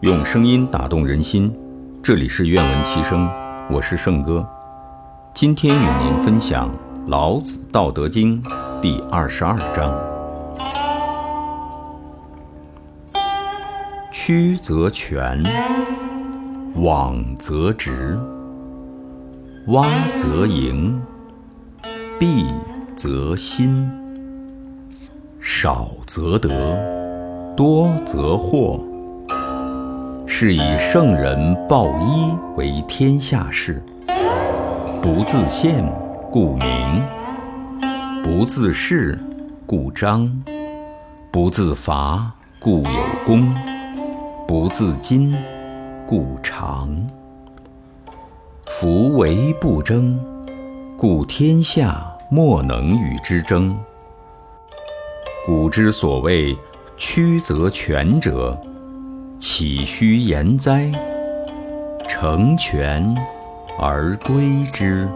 用声音打动人心，这里是愿闻其声，我是圣哥。今天与您分享《老子·道德经》第二十二章：曲则全，枉则直，洼则盈，敝则新，少则得，多则惑。是以圣人抱一为天下事，不自见，故明；不自是，故彰；不自伐，故有功；不自矜，故长。夫唯不争，故天下莫能与之争。古之所谓曲则全者。岂虚言哉？成全而归之。